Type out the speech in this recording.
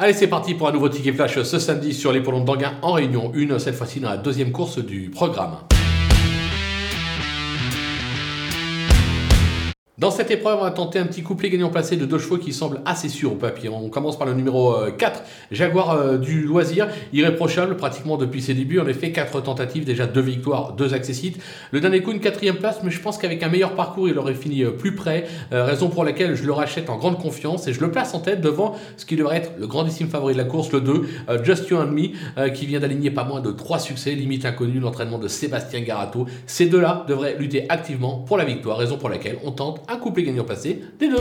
Allez, c'est parti pour un nouveau ticket flash ce samedi sur les l'hippodrome d'Anguin en Réunion 1, cette fois-ci dans la deuxième course du programme. Dans cette épreuve, on va tenter un petit couplet gagnant placé de deux chevaux qui semble assez sûr au papier. On commence par le numéro 4, euh, Jaguar euh, du loisir, irréprochable pratiquement depuis ses débuts. En effet, 4 tentatives, déjà 2 victoires, 2 accessites. Le dernier coup, une quatrième place, mais je pense qu'avec un meilleur parcours, il aurait fini euh, plus près. raison pour laquelle je le rachète en grande confiance et je le place en tête devant ce qui devrait être le grandissime favori de la course, le 2, Just You and Me, qui vient d'aligner pas moins de 3 succès, limite inconnu, l'entraînement de Sébastien Garato. Ces deux-là devraient lutter activement pour la victoire, raison pour laquelle on tente un couplet gagnant passé des deux.